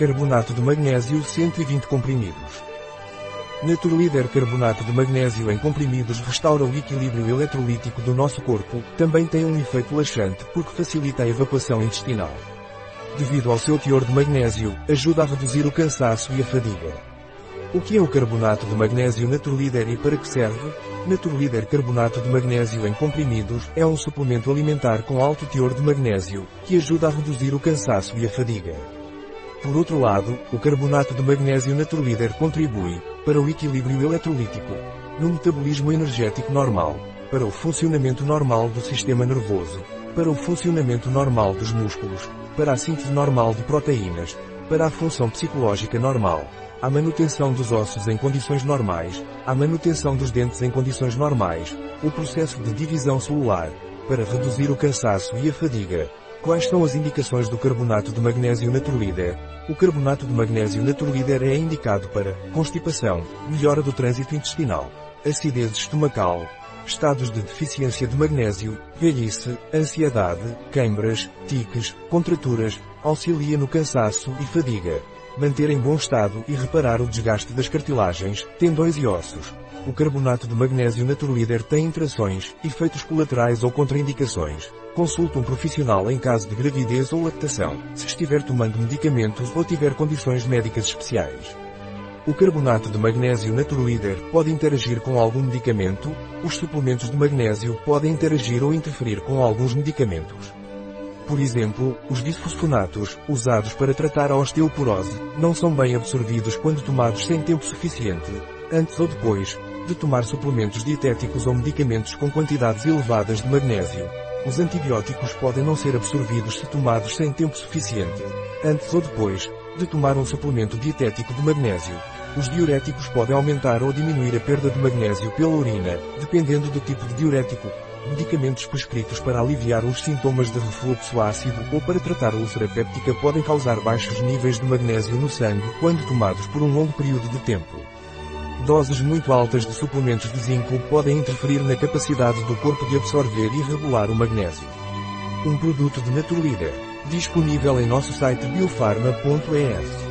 Carbonato de magnésio 120 comprimidos. Naturleader carbonato de magnésio em comprimidos restaura o equilíbrio eletrolítico do nosso corpo, também tem um efeito laxante porque facilita a evacuação intestinal. Devido ao seu teor de magnésio, ajuda a reduzir o cansaço e a fadiga. O que é o carbonato de magnésio Naturleader e para que serve? Naturleader carbonato de magnésio em comprimidos é um suplemento alimentar com alto teor de magnésio, que ajuda a reduzir o cansaço e a fadiga. Por outro lado, o carbonato de magnésio Naturleader contribui, para o equilíbrio eletrolítico, no metabolismo energético normal, para o funcionamento normal do sistema nervoso, para o funcionamento normal dos músculos, para a síntese normal de proteínas, para a função psicológica normal, a manutenção dos ossos em condições normais, a manutenção dos dentes em condições normais, o processo de divisão celular, para reduzir o cansaço e a fadiga, Quais são as indicações do carbonato de magnésio Naturleader? O carbonato de magnésio Naturleader é indicado para constipação, melhora do trânsito intestinal, acidez estomacal, estados de deficiência de magnésio, velhice, ansiedade, queimbras, tiques, contraturas, auxilia no cansaço e fadiga. Manter em bom estado e reparar o desgaste das cartilagens, tendões e ossos. O carbonato de magnésio Naturleader tem interações, efeitos colaterais ou contraindicações. Consulte um profissional em caso de gravidez ou lactação, se estiver tomando medicamentos ou tiver condições médicas especiais. O carbonato de magnésio Naturleader pode interagir com algum medicamento, os suplementos de magnésio podem interagir ou interferir com alguns medicamentos. Por exemplo, os bisfosfonatos, usados para tratar a osteoporose, não são bem absorvidos quando tomados sem tempo suficiente, antes ou depois, de tomar suplementos dietéticos ou medicamentos com quantidades elevadas de magnésio. Os antibióticos podem não ser absorvidos se tomados sem tempo suficiente, antes ou depois, de tomar um suplemento dietético de magnésio. Os diuréticos podem aumentar ou diminuir a perda de magnésio pela urina, dependendo do tipo de diurético. Medicamentos prescritos para aliviar os sintomas de refluxo ácido ou para tratar úlcera péptica podem causar baixos níveis de magnésio no sangue quando tomados por um longo período de tempo. Doses muito altas de suplementos de zinco podem interferir na capacidade do corpo de absorver e regular o magnésio. Um produto de Naturleader, disponível em nosso site biofarma.es.